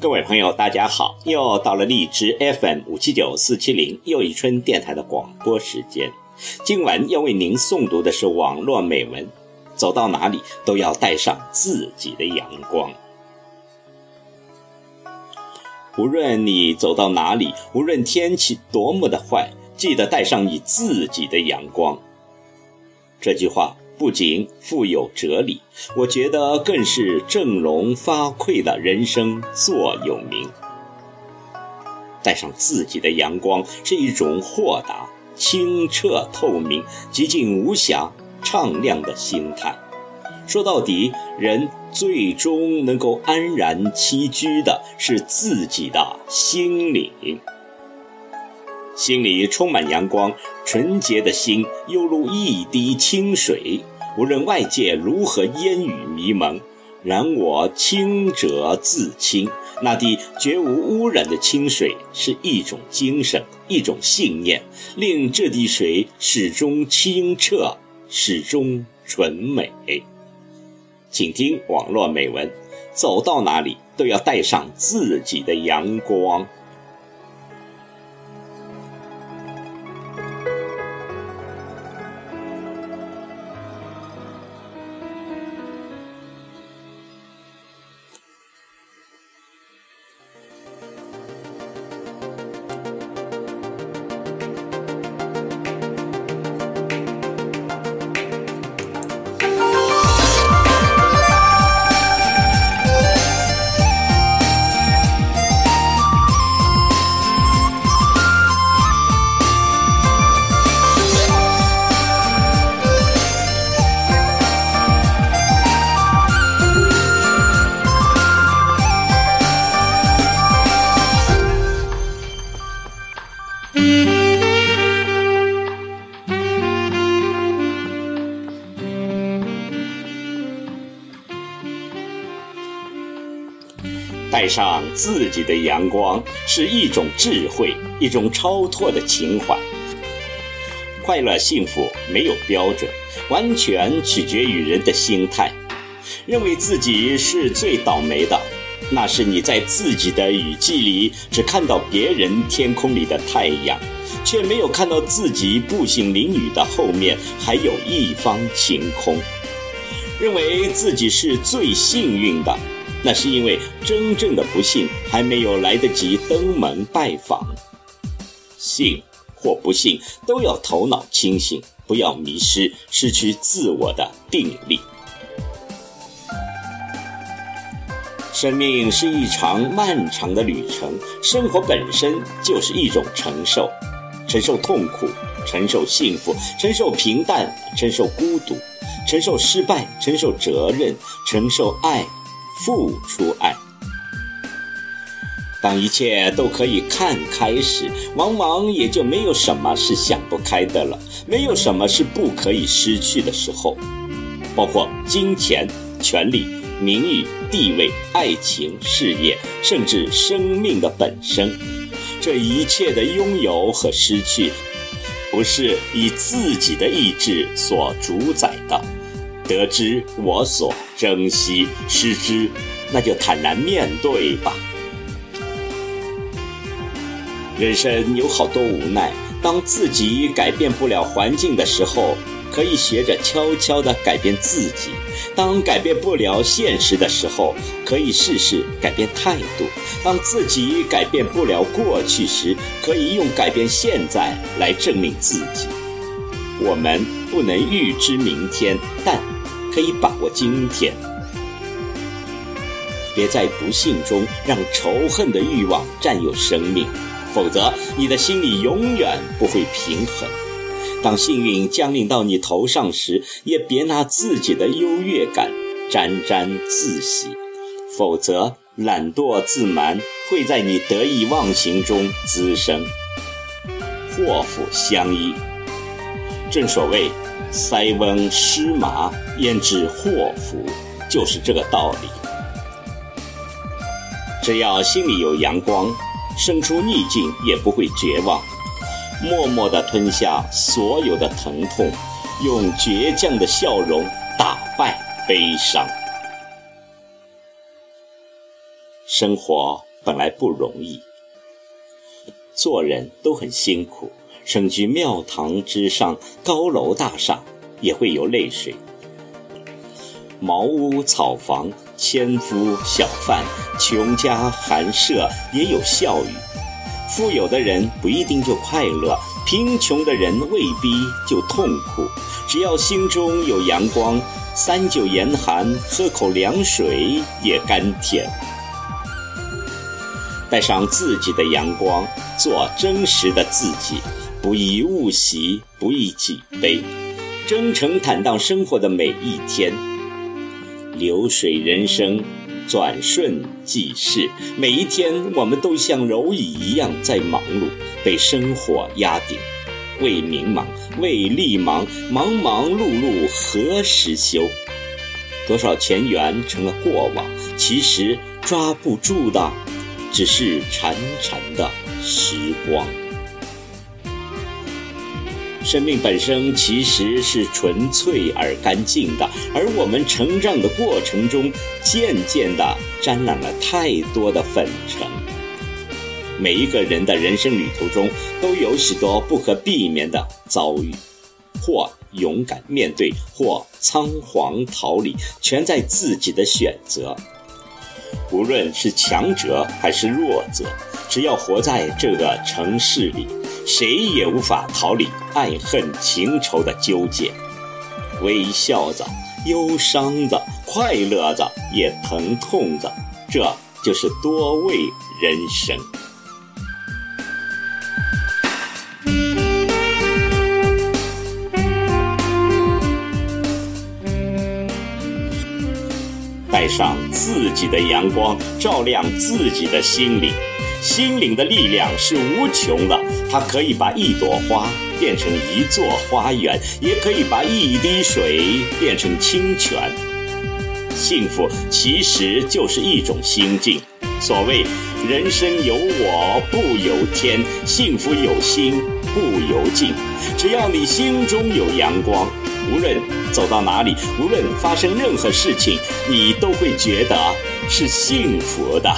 各位朋友，大家好！又到了荔枝 FM 五七九四七零又一春电台的广播时间。今晚要为您诵读的是网络美文。走到哪里都要带上自己的阳光。无论你走到哪里，无论天气多么的坏，记得带上你自己的阳光。这句话。不仅富有哲理，我觉得更是振聋发聩的人生座右铭。带上自己的阳光，是一种豁达、清澈、透明、极尽无瑕、敞亮的心态。说到底，人最终能够安然栖居的是自己的心灵。心里充满阳光，纯洁的心犹如一滴清水，无论外界如何烟雨迷蒙，然我清者自清。那滴绝无污染的清水，是一种精神，一种信念，令这滴水始终清澈，始终纯美。请听网络美文，走到哪里都要带上自己的阳光。带上自己的阳光，是一种智慧，一种超脱的情怀。快乐幸福没有标准，完全取决于人的心态。认为自己是最倒霉的，那是你在自己的雨季里只看到别人天空里的太阳，却没有看到自己步行淋雨的后面还有一方晴空。认为自己是最幸运的。那是因为真正的不幸还没有来得及登门拜访。信或不信，都要头脑清醒，不要迷失，失去自我的定力。生命是一场漫长的旅程，生活本身就是一种承受，承受痛苦，承受幸福，承受平淡，承受孤独，承受失败，承受责任，承受爱。付出爱。当一切都可以看开时，往往也就没有什么是想不开的了，没有什么是不可以失去的时候，包括金钱、权力、名誉、地位、爱情、事业，甚至生命的本身。这一切的拥有和失去，不是以自己的意志所主宰的。得知我所珍惜，失之，那就坦然面对吧。人生有好多无奈，当自己改变不了环境的时候，可以学着悄悄地改变自己；当改变不了现实的时候，可以试试改变态度；当自己改变不了过去时，可以用改变现在来证明自己。我们不能预知明天，但。可以把握今天，别在不幸中让仇恨的欲望占有生命，否则你的心里永远不会平衡。当幸运降临到你头上时，也别拿自己的优越感沾沾自喜，否则懒惰自满会在你得意忘形中滋生，祸福相依。正所谓。塞翁失马，焉知祸福？就是这个道理。只要心里有阳光，身处逆境也不会绝望，默默地吞下所有的疼痛，用倔强的笑容打败悲伤。生活本来不容易，做人都很辛苦。身居庙堂之上，高楼大厦也会有泪水；茅屋草房，千夫小贩，穷家寒舍也有笑语。富有的人不一定就快乐，贫穷的人未必就痛苦。只要心中有阳光，三九严寒，喝口凉水也甘甜。带上自己的阳光，做真实的自己，不以物喜，不以己悲，真诚坦荡生活的每一天。流水人生。转瞬即逝，每一天我们都像蝼蚁一样在忙碌，被生活压顶。为民忙，为利忙，忙忙碌碌何时休？多少前缘成了过往，其实抓不住的，只是潺潺的时光。生命本身其实是纯粹而干净的，而我们成长的过程中，渐渐地沾染了太多的粉尘。每一个人的人生旅途中，都有许多不可避免的遭遇，或勇敢面对，或仓皇逃离，全在自己的选择。无论是强者还是弱者，只要活在这个城市里。谁也无法逃离爱恨情仇的纠结，微笑着，忧伤着，快乐着，也疼痛着，这就是多味人生。带上自己的阳光，照亮自己的心灵。心灵的力量是无穷的，它可以把一朵花变成一座花园，也可以把一滴水变成清泉。幸福其实就是一种心境。所谓“人生有我不由天，幸福有心不由境”。只要你心中有阳光，无论走到哪里，无论发生任何事情，你都会觉得是幸福的。